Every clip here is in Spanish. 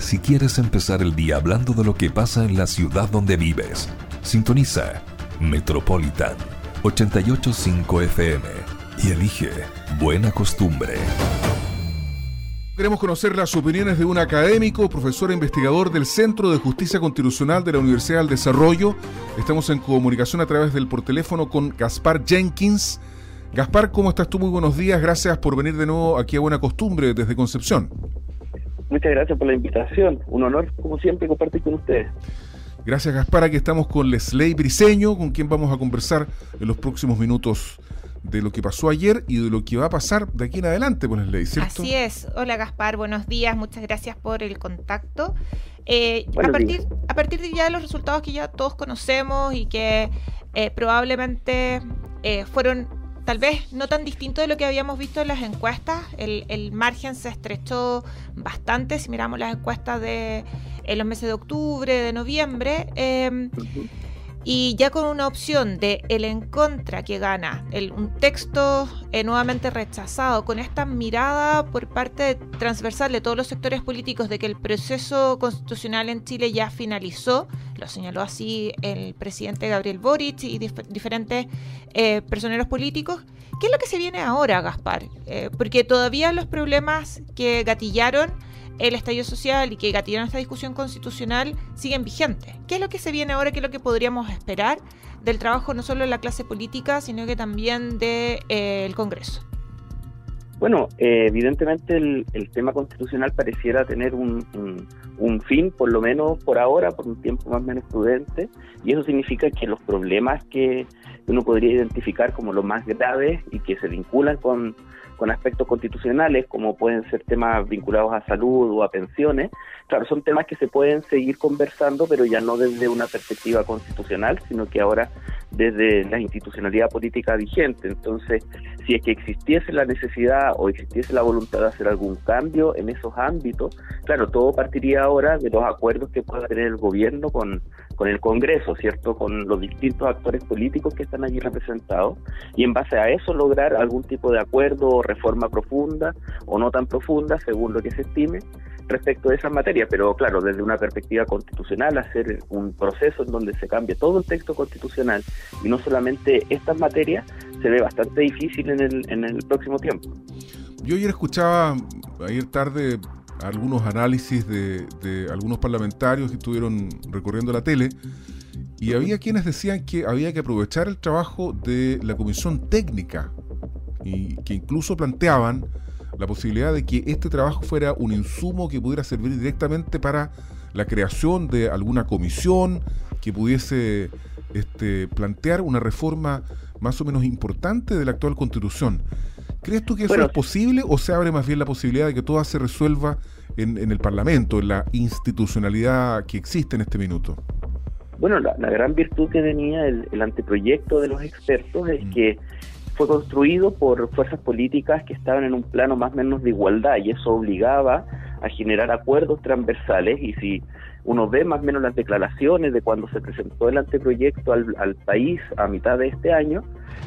si quieres empezar el día hablando de lo que pasa en la ciudad donde vives. Sintoniza Metropolitan 885 FM y elige Buena Costumbre. Queremos conocer las opiniones de un académico, profesor e investigador del Centro de Justicia Constitucional de la Universidad del Desarrollo. Estamos en comunicación a través del por teléfono con Gaspar Jenkins. Gaspar, ¿cómo estás tú? Muy buenos días. Gracias por venir de nuevo aquí a Buena Costumbre desde Concepción. Muchas gracias por la invitación. Un honor, como siempre, compartir con ustedes. Gracias, Gaspar. Aquí estamos con Lesley Briseño, con quien vamos a conversar en los próximos minutos de lo que pasó ayer y de lo que va a pasar de aquí en adelante, pues ley, ¿cierto? Así es. Hola Gaspar, buenos días, muchas gracias por el contacto. Eh, a, partir, a partir de ya de los resultados que ya todos conocemos y que eh, probablemente eh, fueron tal vez no tan distintos de lo que habíamos visto en las encuestas, el, margen se estrechó bastante si miramos las encuestas de en los meses de octubre, de noviembre. Y ya con una opción de el en contra que gana, el, un texto eh, nuevamente rechazado, con esta mirada por parte transversal de todos los sectores políticos de que el proceso constitucional en Chile ya finalizó, lo señaló así el presidente Gabriel Boric y diferentes eh, personeros políticos. ¿Qué es lo que se viene ahora, Gaspar? Eh, porque todavía los problemas que gatillaron el estallido social y que gatillaron esta discusión constitucional siguen vigentes. ¿Qué es lo que se viene ahora? ¿Qué es lo que podríamos esperar del trabajo no solo de la clase política, sino que también del de, eh, Congreso? Bueno, eh, evidentemente el, tema constitucional pareciera tener un, un, fin, por lo menos por ahora, por un tiempo más o menos prudente, y eso significa que los problemas que uno podría identificar como los más graves y que se vinculan con con aspectos constitucionales, como pueden ser temas vinculados a salud o a pensiones. Claro, son temas que se pueden seguir conversando, pero ya no desde una perspectiva constitucional, sino que ahora desde la institucionalidad política vigente. Entonces, si es que existiese la necesidad o existiese la voluntad de hacer algún cambio en esos ámbitos, claro, todo partiría ahora de los acuerdos que pueda tener el gobierno con, con el Congreso, ¿cierto? Con los distintos actores políticos que están allí representados y en base a eso lograr algún tipo de acuerdo o reforma profunda o no tan profunda, según lo que se estime, respecto de esas materias, pero claro, desde una perspectiva constitucional, hacer un proceso en donde se cambie todo el texto constitucional y no solamente estas materias, se ve bastante difícil en el, en el próximo tiempo. Yo ayer escuchaba, ayer tarde, algunos análisis de, de algunos parlamentarios que estuvieron recorriendo la tele y había quienes decían que había que aprovechar el trabajo de la comisión técnica y que incluso planteaban la posibilidad de que este trabajo fuera un insumo que pudiera servir directamente para la creación de alguna comisión que pudiese este, plantear una reforma más o menos importante de la actual constitución. ¿Crees tú que eso es posible o se abre más bien la posibilidad de que todo se resuelva en, el Parlamento, en la institucionalidad que existe en este minuto? Bueno, la, gran virtud que tenía el, anteproyecto de los expertos es mm. que fue construido por fuerzas políticas que estaban en un plano más o menos de igualdad y eso obligaba a generar acuerdos transversales y si uno ve más o menos las declaraciones de cuando se presentó el anteproyecto al, al país a mitad de este año,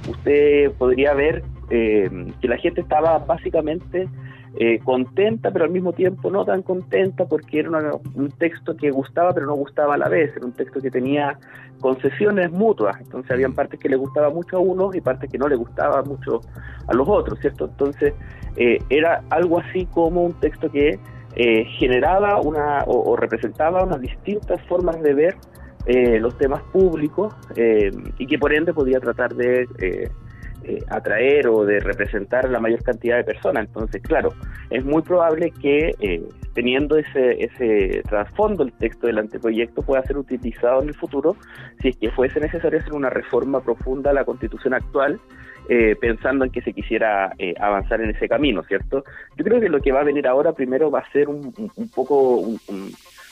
usted podría ver eh, que la gente estaba básicamente eh, contenta, pero al mismo tiempo no tan contenta porque era un texto que gustaba, pero no gustaba a la vez, era un texto que tenía concesiones mutuas, entonces habían mm. partes que le gustaba mucho a unos y partes que no le gustaba mucho a los otros, ¿cierto? Entonces eh, era algo así como un texto que eh, generaba una o, representaba unas distintas formas de ver los temas públicos y que por ende podía tratar de eh, atraer o de representar la mayor cantidad de personas. Entonces, claro, es muy probable que eh, teniendo ese, ese trasfondo el texto del anteproyecto pueda ser utilizado en el futuro si es que fuese necesario hacer una reforma profunda a la constitución actual. Eh, pensando en que se quisiera avanzar en ese camino, ¿cierto? Yo creo que lo que va a venir ahora primero va a ser un, un, poco, un,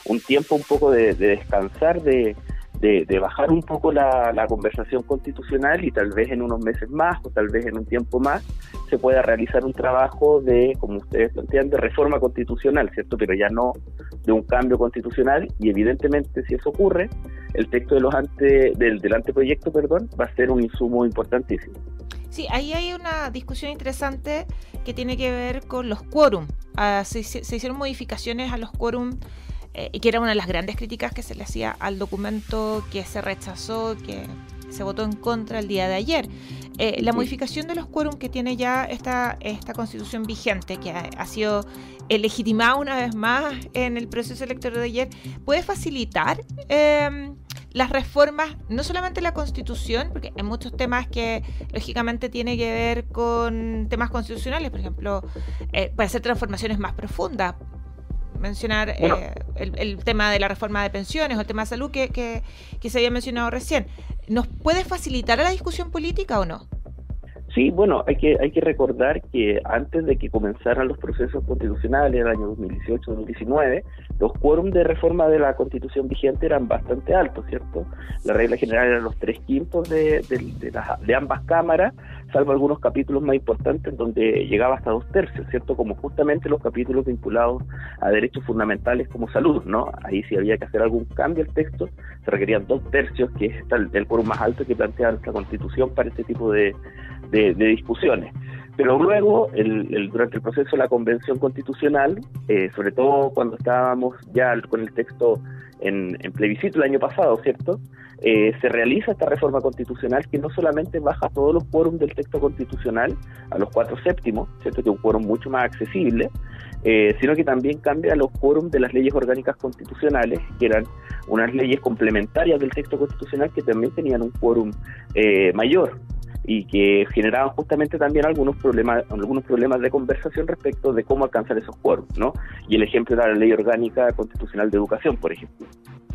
un, tiempo un poco de descansar de, de, bajar un poco la, conversación constitucional y tal vez en unos meses más o tal vez en un tiempo más se pueda realizar un trabajo de, como ustedes plantean, de reforma constitucional, ¿cierto? Pero ya no de un cambio constitucional y evidentemente si eso ocurre, el texto de los ante, del, del anteproyecto perdón, va a ser un insumo importantísimo. Sí, ahí hay una discusión interesante que tiene que ver con los quórum. Ah, se, se, hicieron modificaciones a los quórum eh, y que era una de las grandes críticas que se le hacía al documento que se rechazó, que se votó en contra el día de ayer. Eh, la modificación de los quórum que tiene ya esta, esta constitución vigente, que ha, sido legitimada una vez más en el proceso electoral de ayer, puede facilitar em, las reformas, no solamente la constitución, porque hay muchos temas que lógicamente tiene que ver con temas constitucionales, por ejemplo, eh, para hacer transformaciones más profundas. Mencionar eh, el, tema de la reforma de pensiones o el tema de salud que, que, que se había mencionado recién. ¿Nos puede facilitar a la discusión política o no? Sí, bueno, hay que, hay que recordar que antes de que comenzaran los procesos constitucionales en el año 2018-2019, los quórum de reforma de la constitución vigente eran bastante altos, ¿cierto? La regla general era los tres quintos de, de, ambas cámaras, salvo algunos capítulos más importantes donde llegaba hasta dos tercios, ¿cierto? Como justamente los capítulos vinculados a derechos fundamentales como salud, ¿no? Ahí si había que hacer algún cambio al texto, se requerían dos tercios, que es el quórum más alto que plantea nuestra constitución para este tipo de de, discusiones. Pero luego, el, durante el proceso de la Convención Constitucional, eh, sobre todo cuando estábamos ya con el texto en, plebiscito el año pasado, ¿cierto? Eh, se realiza esta reforma constitucional que no solamente baja todos los quórums del texto constitucional a los cuatro séptimos, ¿cierto? Que es un quórum mucho más accesible, eh, sino que también cambia los quórums de las leyes orgánicas constitucionales, que eran unas leyes complementarias del texto constitucional que también tenían un quórum mayor, y que generaban justamente también algunos problemas algunos problemas de conversación respecto de cómo alcanzar esos quórums, ¿no? Y el ejemplo era la Ley Orgánica Constitucional de Educación, por ejemplo,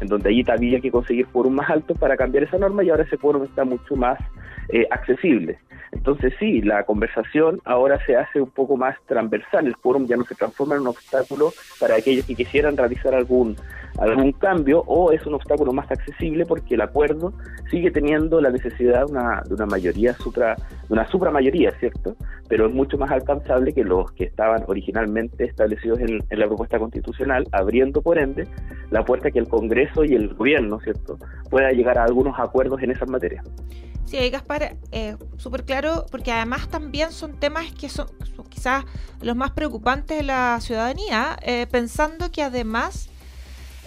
en donde allí había que conseguir quórum más altos para cambiar esa norma y ahora ese quórum está mucho más eh, accesible. Entonces sí, la conversación ahora se hace un poco más transversal, el quórum ya no se transforma en un obstáculo para aquellos que quisieran realizar algún algún cambio o es un obstáculo más accesible porque el acuerdo sigue teniendo la necesidad de una, de una mayoría supra, de una supramayoría, ¿cierto? Pero es mucho más alcanzable que los que estaban originalmente establecidos en, la propuesta constitucional, abriendo por ende la puerta que el Congreso y el gobierno, ¿cierto?, pueda llegar a algunos acuerdos en esas materias. Sí, Gaspar, eh, súper claro, porque además también son temas que son, quizás los más preocupantes de la ciudadanía, eh, pensando que además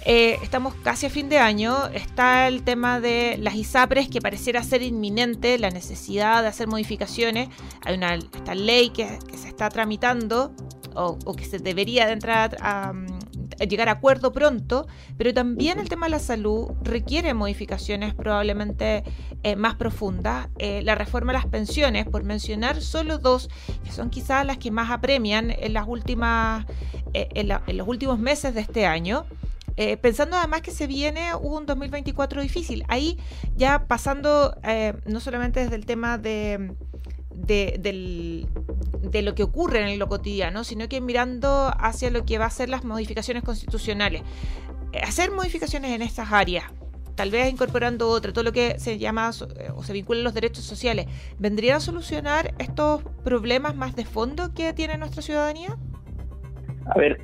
eh, estamos casi a fin de año. Está el tema de las ISAPRES que pareciera ser inminente, la necesidad de hacer modificaciones. Hay una esta ley que, se está tramitando o, que se debería de entrar a, llegar a acuerdo pronto, pero también el tema de la salud requiere modificaciones probablemente eh, más profundas. Eh, la reforma de las pensiones, por mencionar solo dos, que son quizás las que más apremian en las últimas en los últimos meses de este año. Eh, pensando además que se viene un 2024 difícil. Ahí ya pasando eh, no solamente desde el tema de, de, lo que ocurre en lo cotidiano, sino que mirando hacia lo que va a ser las modificaciones constitucionales. Eh, hacer modificaciones en estas áreas, tal vez incorporando otra, todo lo que se llama o se vincula a los derechos sociales, ¿vendría a solucionar estos problemas más de fondo que tiene nuestra ciudadanía? A ver,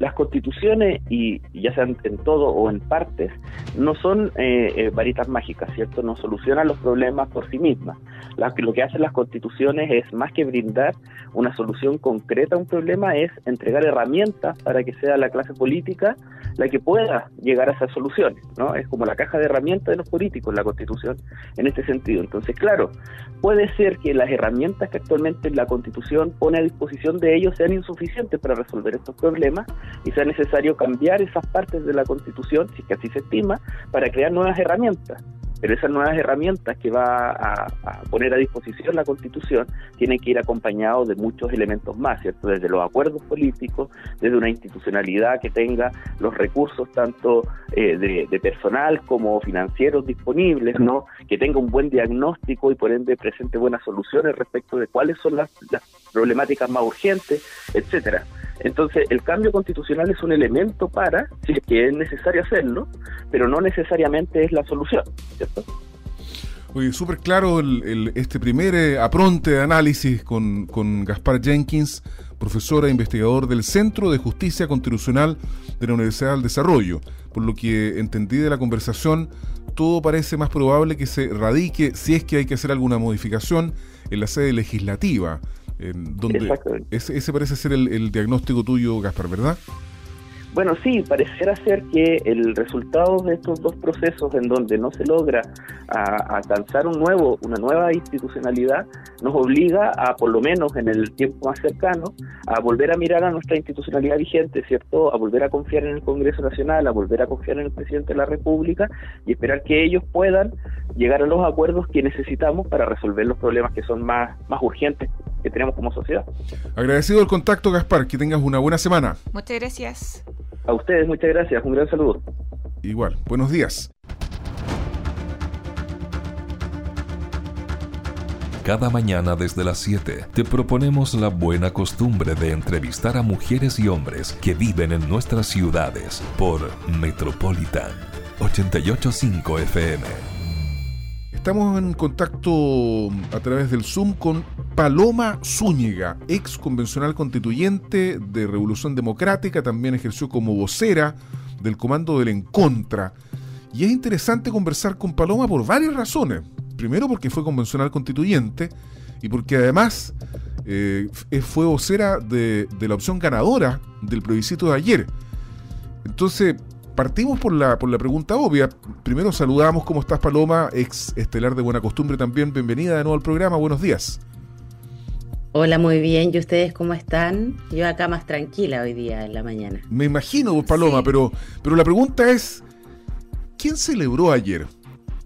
las constituciones, y ya sean en todo o en partes, no son eh, eh, varitas mágicas, ¿cierto? No solucionan los problemas por sí mismas. lo que hacen las constituciones es, más que brindar una solución concreta a un problema, es entregar herramientas para que sea la clase política la que pueda llegar a esas soluciones, ¿no? Es como la caja de herramientas de los políticos, la constitución, en este sentido. Entonces, claro, puede ser que las herramientas que actualmente la constitución pone a disposición de ellos sean insuficientes para resolver estos problemas y sea necesario cambiar esas partes de la Constitución, si es que así se estima, para crear nuevas herramientas. Pero esas nuevas herramientas que va a, poner a disposición la Constitución tienen que ir acompañados de muchos elementos más, ¿cierto? Desde los acuerdos políticos, desde una institucionalidad que tenga los recursos tanto eh, de, personal como financieros disponibles, ¿no? Que tenga un buen diagnóstico y por ende presente buenas soluciones respecto de cuáles son las, las problemáticas más urgentes, etcétera. Entonces, el cambio constitucional es un elemento para, si es que es necesario hacerlo, pero no necesariamente es la solución, ¿cierto? Oye, súper claro este primer eh, apronte de análisis con, con Gaspar Jenkins, profesor e investigador del Centro de Justicia Constitucional de la Universidad del Desarrollo. Por lo que entendí de la conversación, todo parece más probable que se radique, si es que hay que hacer alguna modificación, en la sede legislativa donde ese, ese, parece ser el, diagnóstico tuyo, Gaspar, ¿verdad? Bueno, sí, pareciera ser que el resultado de estos dos procesos en donde no se logra alcanzar un nuevo, una nueva institucionalidad nos obliga a, por lo menos en el tiempo más cercano, a volver a mirar a nuestra institucionalidad vigente, ¿cierto? A volver a confiar en el Congreso Nacional, a volver a confiar en el presidente de la República y esperar que ellos puedan llegar a los acuerdos que necesitamos para resolver los problemas que son más, más urgentes que tenemos como sociedad. Agradecido el contacto, Gaspar. Que tengas una buena semana. Muchas gracias. A ustedes, muchas gracias. Un gran saludo. Igual. Buenos días. Cada mañana desde las 7 te proponemos la buena costumbre de entrevistar a mujeres y hombres que viven en nuestras ciudades por Metropolitan 885 FM. Estamos en contacto a través del Zoom con Paloma Zúñiga, ex convencional constituyente de Revolución Democrática, también ejerció como vocera del Comando del Encontra. Y es interesante conversar con Paloma por varias razones. Primero porque fue convencional constituyente y porque además eh, fue vocera de, de la opción ganadora del plebiscito de ayer. Entonces, partimos por la, por la pregunta obvia. Primero saludamos, ¿cómo estás Paloma? Ex estelar de Buena Costumbre también. Bienvenida de nuevo al programa, buenos días. Hola, muy bien. ¿Y ustedes cómo están? Yo acá más tranquila hoy día en la mañana. Me imagino, Paloma, pero, pero la pregunta es, ¿quién celebró ayer?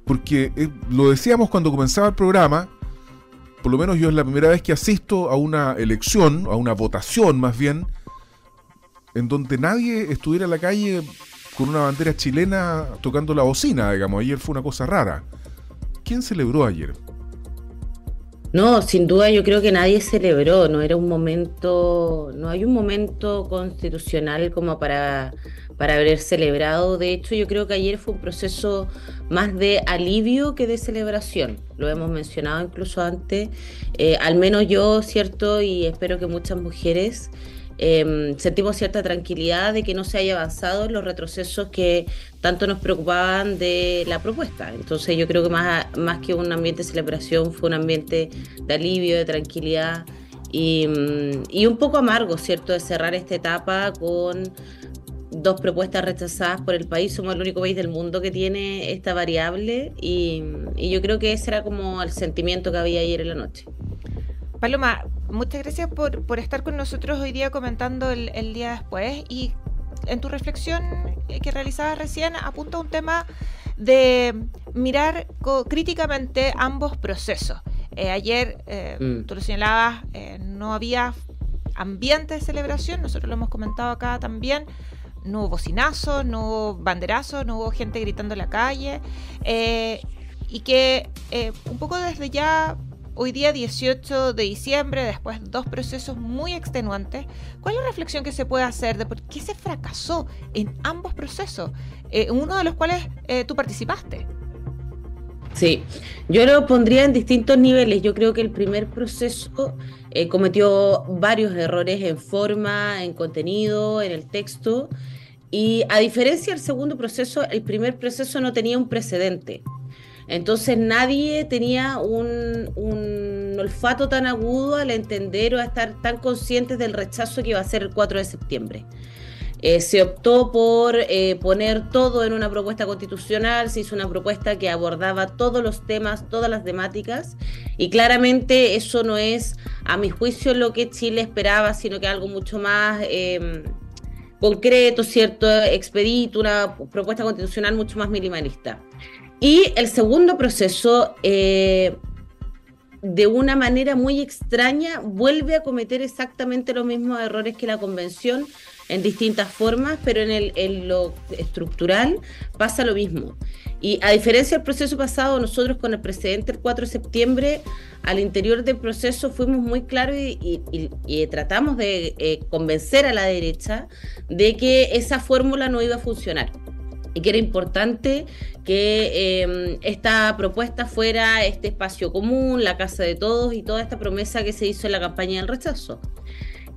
Porque eh, lo decíamos cuando comenzaba el programa, por lo menos yo es la primera vez que asisto a una elección, a una votación más bien, en donde nadie estuviera en la calle con una bandera chilena tocando la bocina, digamos. Ayer fue una cosa rara. ¿Quién celebró ayer? No, sin duda yo creo que nadie celebró, no era un momento, no hay un momento constitucional como para, para haber celebrado. De hecho, yo creo que ayer fue un proceso más de alivio que de celebración. Lo hemos mencionado incluso antes. Eh, al menos yo, cierto, y espero que muchas mujeres Em, sentimos cierta tranquilidad de que no se haya avanzado en los retrocesos que tanto nos preocupaban de la propuesta. Entonces yo creo que más, más que un ambiente de celebración fue un ambiente de alivio, de tranquilidad y, mm, y un poco amargo, ¿cierto?, de cerrar esta etapa con dos propuestas rechazadas por el país. Somos el único país del mundo que tiene esta variable y, y yo creo que ese era como el sentimiento que había ayer en la noche. Paloma, muchas gracias por, por estar con nosotros hoy día comentando el, día después y en tu reflexión que realizabas recién apunta a un tema de mirar críticamente ambos procesos. Eh, ayer, eh, mm. tú lo señalabas, eh, no había ambiente de celebración, nosotros lo hemos comentado acá también, no hubo bocinazo, no hubo banderazo, no hubo gente gritando en la calle, y que un poco desde ya Hoy día 18 de diciembre, después de dos procesos muy extenuantes, ¿cuál es la reflexión que se puede hacer de por qué se fracasó en ambos procesos, eh, uno de los cuales eh, tú participaste? Sí, yo lo pondría en distintos niveles. Yo creo que el primer proceso eh, cometió varios errores en forma, en contenido, en el texto. Y a diferencia del segundo proceso, el primer proceso no tenía un precedente. Entonces nadie tenía un, olfato tan agudo al entender o a estar tan conscientes del rechazo que iba a ser el 4 de septiembre. Eh, se optó por eh, poner todo en una propuesta constitucional, se hizo una propuesta que abordaba todos los temas, todas las temáticas, y claramente eso no es, a mi juicio, lo que Chile esperaba, sino que algo mucho más em, concreto, ¿cierto? Expedito, una propuesta constitucional mucho más minimalista. Y el segundo proceso, eh, de una manera muy extraña, vuelve a cometer exactamente los mismos errores que la convención en distintas formas, pero en, lo estructural pasa lo mismo. Y a diferencia del proceso pasado, nosotros con el precedente el 4 de septiembre, al interior del proceso fuimos muy claros y, tratamos de eh, convencer a la derecha de que esa fórmula no iba a funcionar y que era importante que em, esta propuesta fuera este espacio común, la casa de todos y toda esta promesa que se hizo en la campaña del rechazo.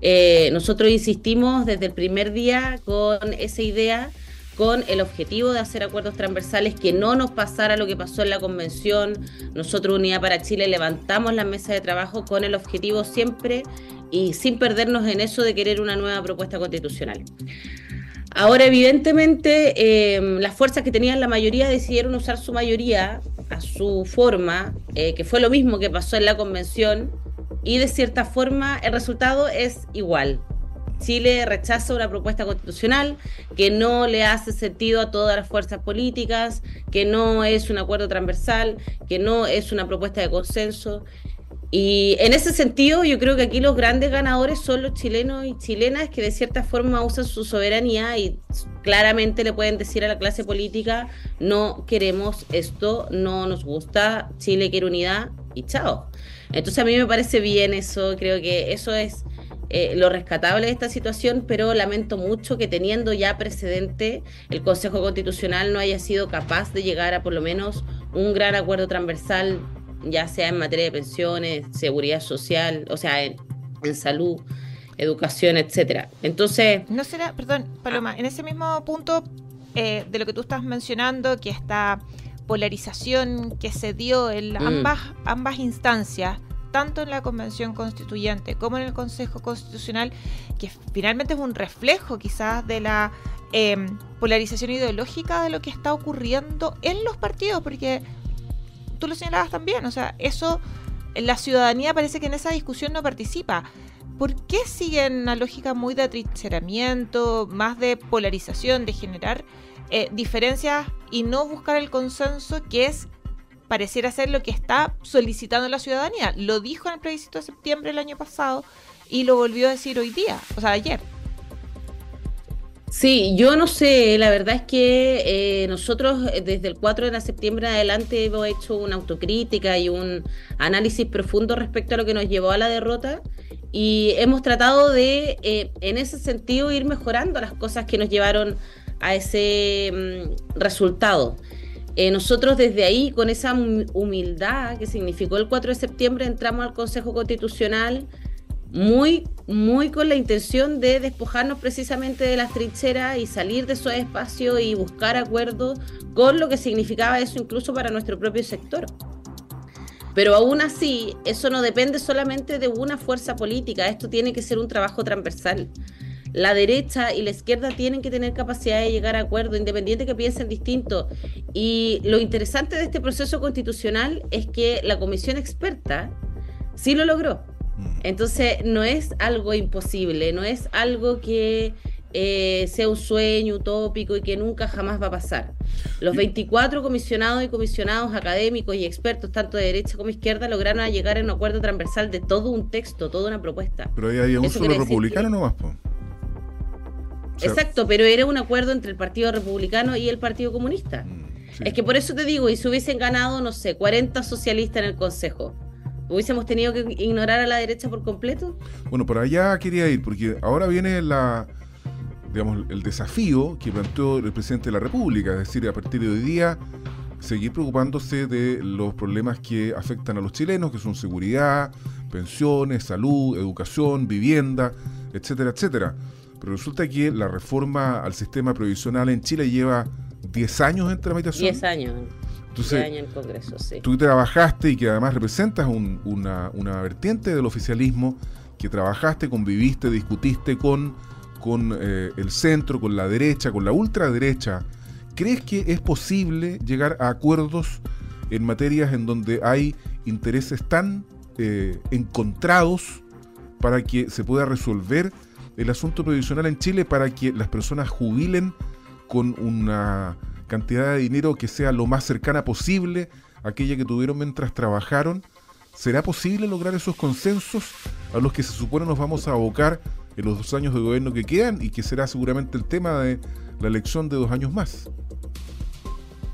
Eh, nosotros insistimos desde el primer día con esa idea, con el objetivo de hacer acuerdos transversales, que no nos pasara lo que pasó en la convención. Nosotros, Unidad para Chile, levantamos la mesa de trabajo con el objetivo siempre y sin perdernos en eso de querer una nueva propuesta constitucional. Ahora, evidentemente, em, las fuerzas que tenían la mayoría decidieron usar su mayoría a su forma, eh, que fue lo mismo que pasó en la convención, y de cierta forma el resultado es igual. Chile rechaza una propuesta constitucional que no le hace sentido a todas las fuerzas políticas, que no es un acuerdo transversal, que no es una propuesta de consenso. Y en ese sentido, yo creo que aquí los grandes ganadores son los chilenos y chilenas que de cierta forma usan su soberanía y claramente le pueden decir a la clase política, no queremos esto, no nos gusta, Chile quiere unidad y chao. Entonces a mí me parece bien eso, creo que eso es eh, lo rescatable de esta situación, pero lamento mucho que teniendo ya precedente, el Consejo Constitucional no haya sido capaz de llegar a por lo menos un gran acuerdo transversal, ya sea en materia de pensiones, seguridad social, o sea, en, salud, educación, etcétera. Entonces. No será, perdón, Paloma, en ese mismo punto eh, de lo que tú estás mencionando, que esta polarización que se dio en mm. ambas, ambas instancias, tanto en la Convención Constituyente como en el Consejo Constitucional, que finalmente es un reflejo quizás de la em, polarización ideológica de lo que está ocurriendo en los partidos, porque tú lo señalabas también, o sea, eso, la ciudadanía parece que en esa discusión no participa. ¿Por qué siguen una lógica muy de atrincheramiento, más de polarización, de generar eh, diferencias y no buscar el consenso que es pareciera ser lo que está solicitando la ciudadanía. Lo dijo en el plebiscito de septiembre del año pasado y lo volvió a decir hoy día, o sea, ayer. Sí, yo no sé, la verdad es que eh, nosotros desde el 4 de septiembre en adelante hemos hecho una autocrítica y un análisis profundo respecto a lo que nos llevó a la derrota y hemos tratado de, eh, en ese sentido, ir mejorando las cosas que nos llevaron a ese mm, resultado. Eh, nosotros desde ahí, con esa humildad que significó el 4 de septiembre, entramos al Consejo Constitucional muy, muy con la intención de despojarnos precisamente de las trincheras y salir de esos espacios y buscar acuerdos con lo que significaba eso incluso para nuestro propio sector. Pero aún así, eso no depende solamente de una fuerza política, esto tiene que ser un trabajo transversal la derecha y la izquierda tienen que tener capacidad de llegar a acuerdo, independiente que piensen distinto. Y lo interesante de este proceso constitucional es que la comisión experta sí lo logró. Mm. Entonces, no es algo imposible, no es algo que eh, sea un sueño utópico y que nunca jamás va a pasar. Los 24 comisionados y comisionados académicos y expertos, tanto de derecha como izquierda, lograron llegar a un acuerdo transversal de todo un texto, toda una propuesta. Pero ahí había un solo republicano nomás. Exacto, pero era un acuerdo entre el Partido Republicano y el Partido Comunista. Mm, es que por eso te digo, y si hubiesen ganado, no sé, 40 socialistas en el Consejo, ¿hubiésemos tenido que ignorar a la derecha por completo? Bueno, por allá quería ir, porque ahora viene la, digamos, el desafío que planteó el presidente de la República, es decir, a partir de hoy día seguir preocupándose de los problemas que afectan a los chilenos, que son seguridad, pensiones, salud, educación, vivienda, etcétera, etcétera. Pero resulta que la reforma al sistema provisional en Chile lleva 10 años en tramitación. 10 años. Entonces, años en Congreso, sí. Tú trabajaste y que además representas una, vertiente del oficialismo, que trabajaste, conviviste, discutiste con, con eh, el centro, con la derecha, con la ultraderecha. ¿Crees que es posible llegar a acuerdos en materias en donde hay intereses tan eh, encontrados para que se pueda resolver el asunto provisional en Chile para que las personas jubilen con una cantidad de dinero que sea lo más cercana posible a aquella que tuvieron mientras trabajaron. ¿Será posible lograr esos consensos a los que se supone nos vamos a abocar en los dos años de gobierno que quedan y que será seguramente el tema de la elección de dos años más?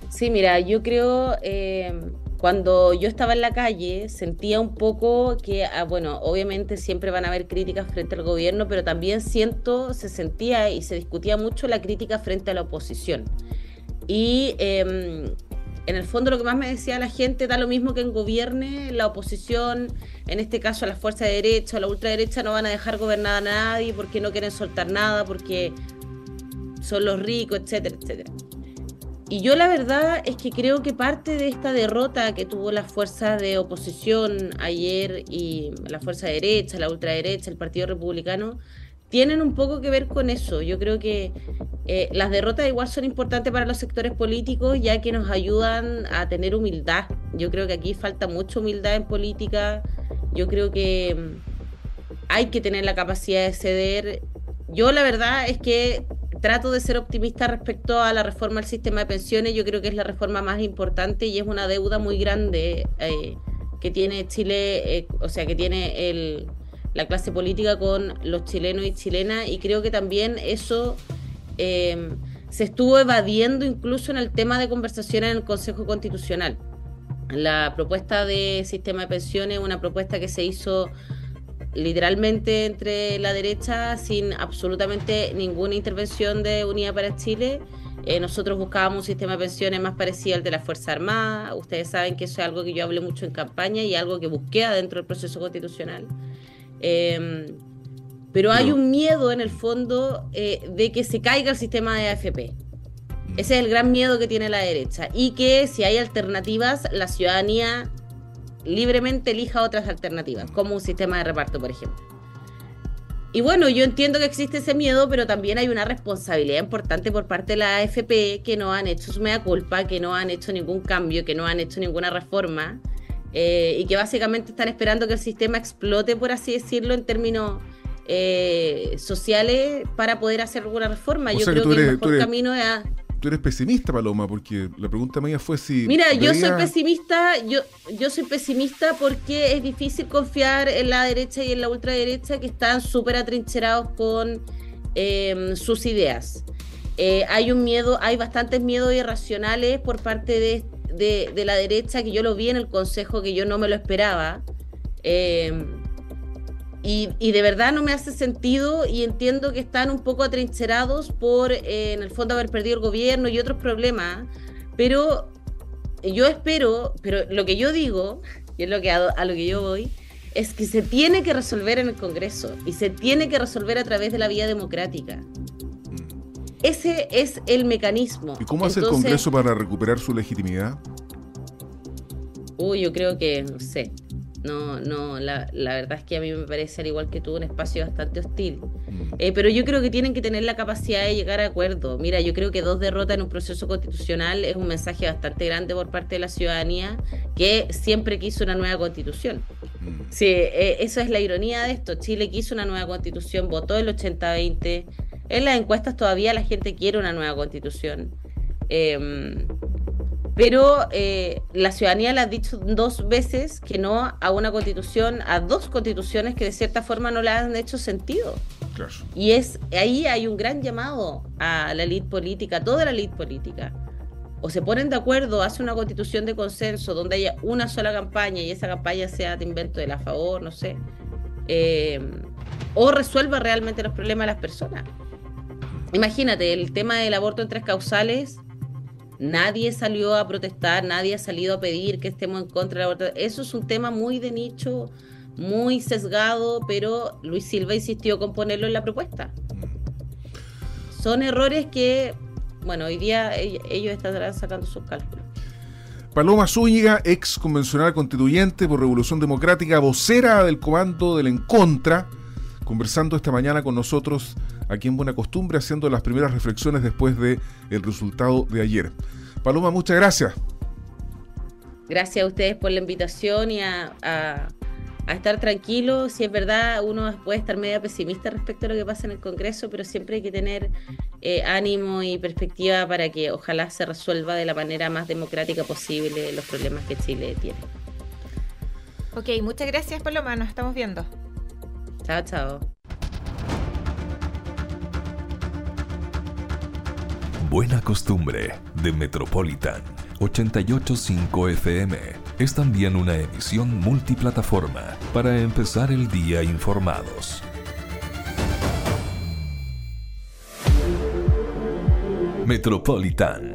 Sí, mira, yo creo eh, cuando yo estaba en la calle sentía un poco que, ah, bueno, obviamente siempre van a haber críticas frente al gobierno, pero también siento, se sentía y se discutía mucho la crítica frente a la oposición. Y em, en el fondo lo que más me decía la gente da lo mismo que en gobierne la oposición, en este caso la fuerza de derecha la ultraderecha no van a dejar gobernar a nadie porque no quieren soltar nada, porque son los ricos, etcétera, etcétera. Y yo la verdad es que creo que parte de esta derrota que tuvo la fuerza de oposición ayer y la fuerza derecha, la ultraderecha, el Partido Republicano, tienen un poco que ver con eso. Yo creo que eh, las derrotas igual son importantes para los sectores políticos ya que nos ayudan a tener humildad. Yo creo que aquí falta mucha humildad en política. Yo creo que mm, hay que tener la capacidad de ceder. Yo la verdad es que trato de ser optimista respecto a la reforma del sistema de pensiones. Yo creo que es la reforma más importante y es una deuda muy grande eh, que tiene Chile, eh, o sea, que tiene el, la clase política con los chilenos y chilenas. Y creo que también eso Em, se estuvo evadiendo incluso en el tema de conversación en el Consejo Constitucional. La propuesta de sistema de pensiones es una propuesta que se hizo literalmente entre la derecha sin absolutamente ninguna intervención de Unidad para Chile. Eh, nosotros buscábamos un sistema de pensiones más parecido al de la Fuerza Armada. Ustedes saben que eso es algo que yo hablé mucho en campaña y algo que busqué dentro del proceso constitucional. Eh, pero hay un miedo en el fondo eh, de que se caiga el sistema de AFP. Mm. Ese es el gran miedo que tiene la derecha. Y que si hay alternativas, la ciudadanía libremente elija otras alternativas, como un sistema de reparto, por ejemplo. Y bueno, yo entiendo que existe ese miedo, pero también hay una responsabilidad importante por parte de la AFP que no han hecho su mea culpa, que no han hecho ningún cambio, que no han hecho ninguna reforma eh, y que básicamente están esperando que el sistema explote, por así decirlo, en términos eh, sociales para poder hacer alguna reforma. Yo creo que, el mejor camino es Tú eres pesimista, Paloma, porque la pregunta mía fue si... Mira, yo soy pesimista, yo, yo soy pesimista porque es difícil confiar en la derecha y en la ultraderecha que están súper atrincherados con em, sus ideas. Eh, hay un miedo, hay bastantes miedos irracionales por parte de, de, de, la derecha que yo lo vi en el consejo que yo no me lo esperaba. Eh, y, de verdad no me hace sentido y entiendo que están un poco atrincherados por, eh, en el fondo, haber perdido el gobierno y otros problemas. Pero yo espero, pero lo que yo digo, y es lo que a, a lo que yo voy, es que se tiene que resolver en el Congreso y se tiene que resolver a través de la vía democrática. Ese es el mecanismo. ¿Y cómo hace el Congreso para recuperar su legitimidad? Uy, yo creo que, no sé, no, no, la, la, verdad es que a mí me parece, al igual que tú, un espacio bastante hostil. Mm. Eh, pero yo creo que tienen que tener la capacidad de llegar a acuerdo. Mira, yo creo que dos derrotas en un proceso constitucional es un mensaje bastante grande por parte de la ciudadanía que siempre quiso una nueva constitución. Mm. Sí, eh, eso es la ironía de esto. Chile quiso una nueva constitución, votó el 80-20. En las encuestas todavía la gente quiere una nueva constitución. Eh, pero eh, la ciudadanía le ha dicho dos veces que no a una constitución, a dos constituciones que de cierta forma no le han hecho sentido. Y es ahí hay un gran llamado a la élite política, a toda la élite política. O se ponen de acuerdo, hace una constitución de consenso donde haya una sola campaña y esa campaña sea de invento de la favor, no sé. Eh, o resuelva realmente los problemas de las personas. Imagínate, el tema del aborto en tres causales Nadie salió a protestar, nadie ha salido a pedir que estemos en contra del aborto. Eso es un tema muy de nicho, muy sesgado, pero Luis Silva insistió con ponerlo en la propuesta. Son errores que, bueno, hoy día ellos están sacando sus cálculos. Paloma Zúñiga, ex convencional constituyente por Revolución Democrática, vocera del comando del En Contra, conversando esta mañana con nosotros aquí en Buena Costumbre, haciendo las primeras reflexiones después del el resultado de ayer. Paloma, muchas gracias. Gracias a ustedes por la invitación y a, estar tranquilos. Si es verdad, uno puede estar medio pesimista respecto a lo que pasa en el Congreso, pero siempre hay que tener eh, ánimo y perspectiva para que ojalá se resuelva de la manera más democrática posible los problemas que Chile tiene. Ok, muchas gracias Paloma, nos estamos viendo. Chao, chao. Buena Costumbre de Metropolitan 885 FM es también una emisión multiplataforma para empezar el día informados. Metropolitan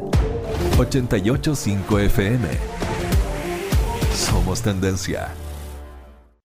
885 FM. Somos tendencia.